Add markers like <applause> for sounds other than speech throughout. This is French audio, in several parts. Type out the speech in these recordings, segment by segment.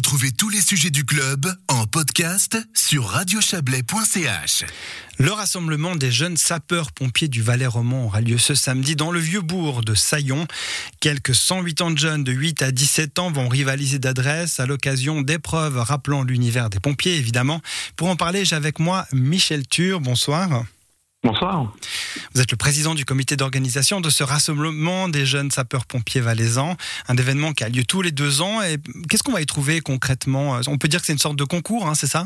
Retrouvez tous les sujets du club en podcast sur radiochablais.ch. Le rassemblement des jeunes sapeurs-pompiers du Valais roman aura lieu ce samedi dans le vieux bourg de Saillon. Quelques 108 ans de jeunes de 8 à 17 ans vont rivaliser d'adresse à l'occasion d'épreuves rappelant l'univers des pompiers, évidemment. Pour en parler, j'ai avec moi Michel Tur. Bonsoir. Bonsoir. Vous êtes le président du comité d'organisation de ce rassemblement des jeunes sapeurs-pompiers valaisans, un événement qui a lieu tous les deux ans. Et qu'est-ce qu'on va y trouver concrètement? On peut dire que c'est une sorte de concours, hein, c'est ça?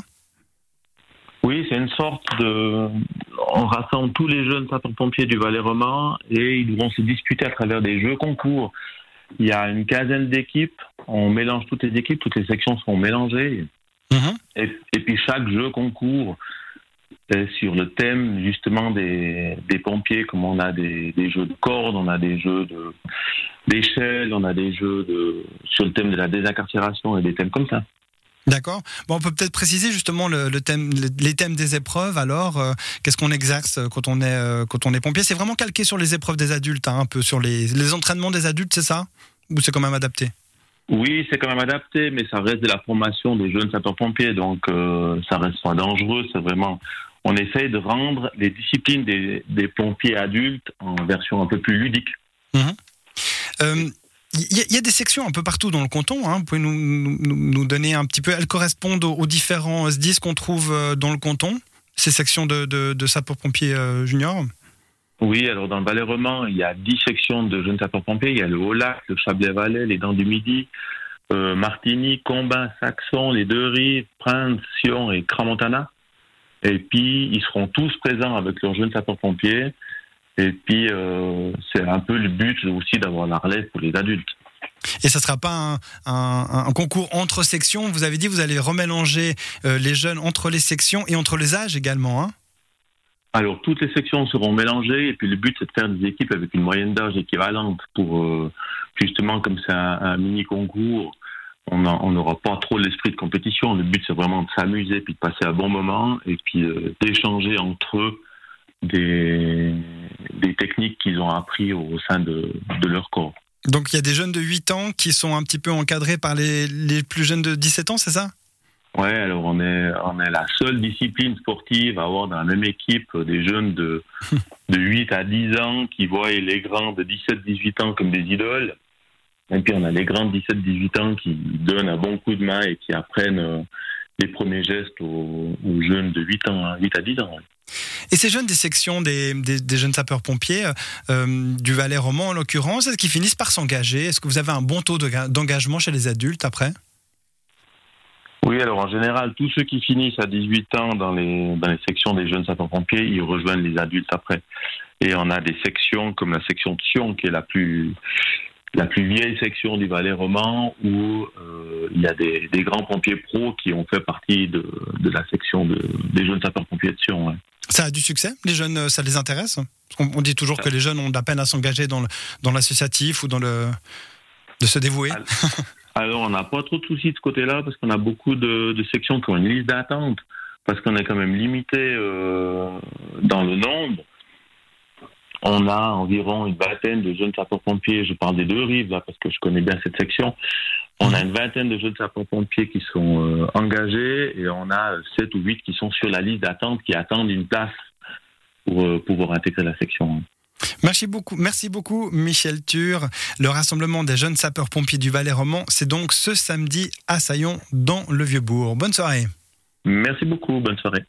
Oui, c'est une sorte de. On rassemble tous les jeunes sapeurs-pompiers du Valais roman et ils vont se disputer à travers des jeux concours. Il y a une quinzaine d'équipes. On mélange toutes les équipes, toutes les sections sont mélangées. Mhm. Et, et, puis chaque jeu concours sur le thème justement des, des, pompiers, comme on a des, des, jeux de cordes, on a des jeux d'échelle, on a des jeux de, sur le thème de la désincarcération et des thèmes comme ça. D'accord. Bon, on peut peut-être préciser justement le, thème, les thèmes des épreuves. Alors, euh, qu'est-ce qu'on exerce quand on est euh, quand on est pompier? C'est vraiment calqué sur les épreuves des adultes, hein, un peu sur les, les entraînements des adultes, c'est ça? Ou c'est quand même adapté? Oui, c'est quand même adapté, mais ça reste de la formation des jeunes sapeurs-pompiers, donc euh, ça reste pas dangereux. C'est vraiment, on essaye de rendre les disciplines des, pompiers adultes en version un peu plus ludique. Il mhm. euh, y, a des sections un peu partout dans le canton. Hein. Vous pouvez nous, donner un petit peu. Elles correspondent aux, différents SDIS qu'on trouve euh, dans le canton, ces sections de, de, de sapeurs-pompiers juniors? Oui, alors dans le Valais roman, il y a dix sections de jeunes sapeurs-pompiers. Il y a le Haut-Lac, le Chablais-Valais, les Dents du Midi, euh, Martigny, Combin, Saxon, les Deux-Rives, Prince, Sion et Cramontana. Et puis, ils seront tous présents avec leurs jeunes sapeurs-pompiers. Et puis, euh, c'est un peu le but aussi d'avoir la relève pour les adultes. Et ça ne sera pas un, concours entre sections. Vous avez dit vous allez remélanger euh, les jeunes entre les sections et entre les âges également. Hein? Alors, toutes les sections seront mélangées, et puis le but, c'est de faire des équipes avec une moyenne d'âge équivalente pour, euh, justement, comme c'est un, mini concours, on n'aura pas trop l'esprit de compétition. Le but, c'est vraiment de s'amuser, puis de passer un bon moment, et puis euh, d'échanger entre eux des, techniques qu'ils ont appris au sein de, leur corps. Donc, il y a des jeunes de 8 ans qui sont un petit peu encadrés par les plus jeunes de 17 ans, c'est ça? Ouais, alors on est, on est la seule discipline sportive à avoir dans la même équipe des jeunes de, <laughs> de 8 à 10 ans qui voient les grands de 17-18 ans comme des idoles. Et puis on a les grands de 17-18 ans qui donnent un bon coup de main et qui apprennent euh, les premiers gestes aux, jeunes de 8, ans, 8 à 10 ans. Et ces jeunes des sections des, des, jeunes sapeurs-pompiers, euh, du Valais roman en l'occurrence, est-ce qu'ils finissent par s'engager? Est-ce que vous avez un bon taux d'engagement chez les adultes après? Oui, alors en général, tous ceux qui finissent à 18 ans dans les, dans les sections des jeunes sapeurs-pompiers, ils rejoignent les adultes après. Et on a des sections comme la section de Sion, qui est la plus, la plus vieille section du Valais roman, où euh, il y a des, des, grands pompiers pros qui ont fait partie de, de la section de, des jeunes sapeurs-pompiers de Sion. Ça a du succès? Les jeunes, ça les intéresse? Parce on dit toujours que les jeunes ont de la peine à s'engager dans l'associatif ou dans le... de se dévouer. Alors, on n'a pas trop de soucis de ce côté-là parce qu'on a beaucoup de, de, sections qui ont une liste d'attente parce qu'on est quand même limité euh, dans le nombre. On a environ une vingtaine de jeunes sapeurs-pompiers. Je parle des deux rives là parce que je connais bien cette section. On a une vingtaine de jeunes sapeurs-pompiers qui sont euh, engagés et on a sept ou huit qui sont sur la liste d'attente qui attendent une place pour euh, pouvoir intégrer la section. Merci beaucoup, merci beaucoup Michel Tur. Le rassemblement des jeunes sapeurs-pompiers du Valais roman, c'est donc ce samedi à Saillon dans le Vieux-Bourg. Bonne soirée. Merci beaucoup, bonne soirée.